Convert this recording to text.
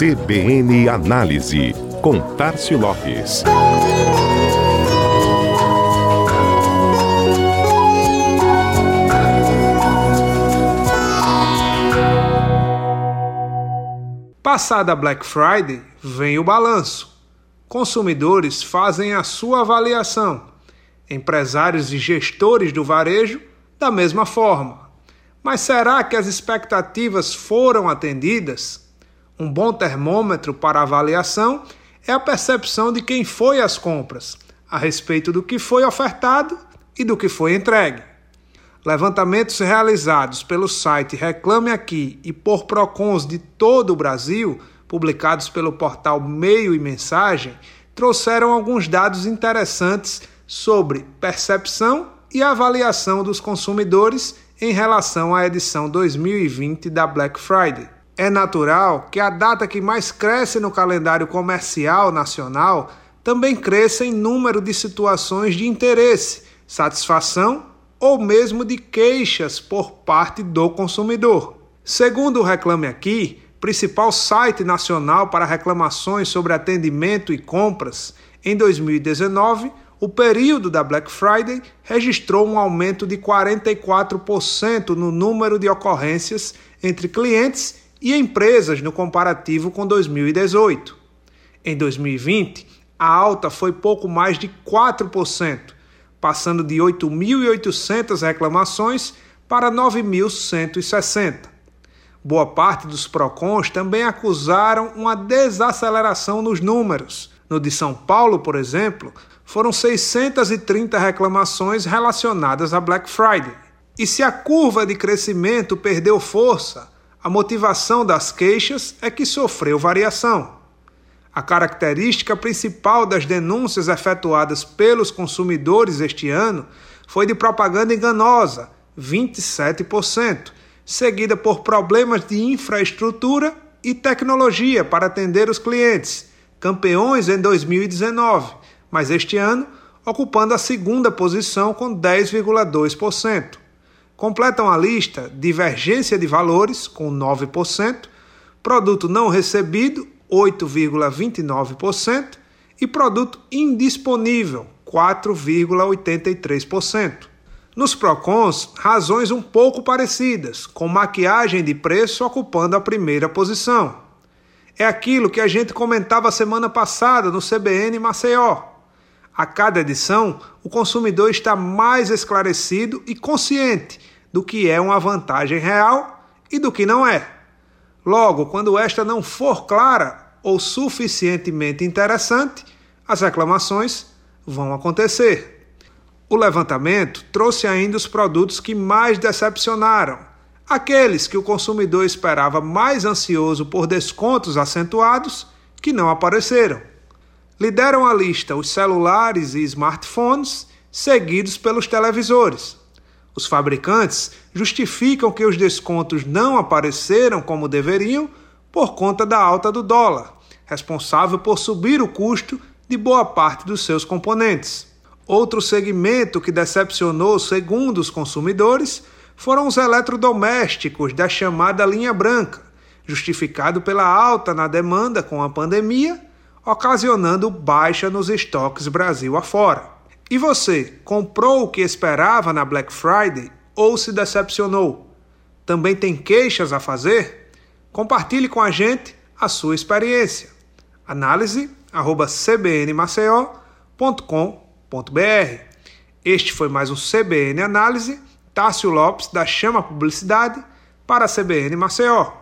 CBN Análise, com Tarcio Lopes. Passada Black Friday, vem o balanço. Consumidores fazem a sua avaliação. Empresários e gestores do varejo, da mesma forma. Mas será que as expectativas foram atendidas? Um bom termômetro para avaliação é a percepção de quem foi às compras, a respeito do que foi ofertado e do que foi entregue. Levantamentos realizados pelo site Reclame Aqui e por PROCONs de todo o Brasil, publicados pelo portal Meio e Mensagem, trouxeram alguns dados interessantes sobre percepção e avaliação dos consumidores em relação à edição 2020 da Black Friday. É natural que a data que mais cresce no calendário comercial nacional também cresça em número de situações de interesse, satisfação ou mesmo de queixas por parte do consumidor. Segundo o Reclame Aqui, principal site nacional para reclamações sobre atendimento e compras, em 2019, o período da Black Friday registrou um aumento de 44% no número de ocorrências entre clientes e empresas no comparativo com 2018. Em 2020, a alta foi pouco mais de 4%, passando de 8.800 reclamações para 9.160. Boa parte dos PROCONs também acusaram uma desaceleração nos números. No de São Paulo, por exemplo, foram 630 reclamações relacionadas a Black Friday. E se a curva de crescimento perdeu força, a motivação das queixas é que sofreu variação. A característica principal das denúncias efetuadas pelos consumidores este ano foi de propaganda enganosa, 27%, seguida por problemas de infraestrutura e tecnologia para atender os clientes, campeões em 2019, mas este ano ocupando a segunda posição com 10,2%. Completam a lista divergência de valores, com 9%, produto não recebido, 8,29%, e produto indisponível, 4,83%. Nos PROCONs, razões um pouco parecidas, com maquiagem de preço ocupando a primeira posição. É aquilo que a gente comentava semana passada no CBN Maceió a cada edição, o consumidor está mais esclarecido e consciente do que é uma vantagem real e do que não é. Logo, quando esta não for clara ou suficientemente interessante, as reclamações vão acontecer. O levantamento trouxe ainda os produtos que mais decepcionaram, aqueles que o consumidor esperava mais ansioso por descontos acentuados que não apareceram. Lideram a lista os celulares e smartphones, seguidos pelos televisores. Os fabricantes justificam que os descontos não apareceram como deveriam por conta da alta do dólar, responsável por subir o custo de boa parte dos seus componentes. Outro segmento que decepcionou, segundo os consumidores, foram os eletrodomésticos da chamada linha branca, justificado pela alta na demanda com a pandemia ocasionando baixa nos estoques Brasil afora. E você, comprou o que esperava na Black Friday ou se decepcionou? Também tem queixas a fazer? Compartilhe com a gente a sua experiência. análise@cbnmaceió.com.br. Este foi mais um CBN Análise. Tássio Lopes da Chama Publicidade para a CBN Maceió.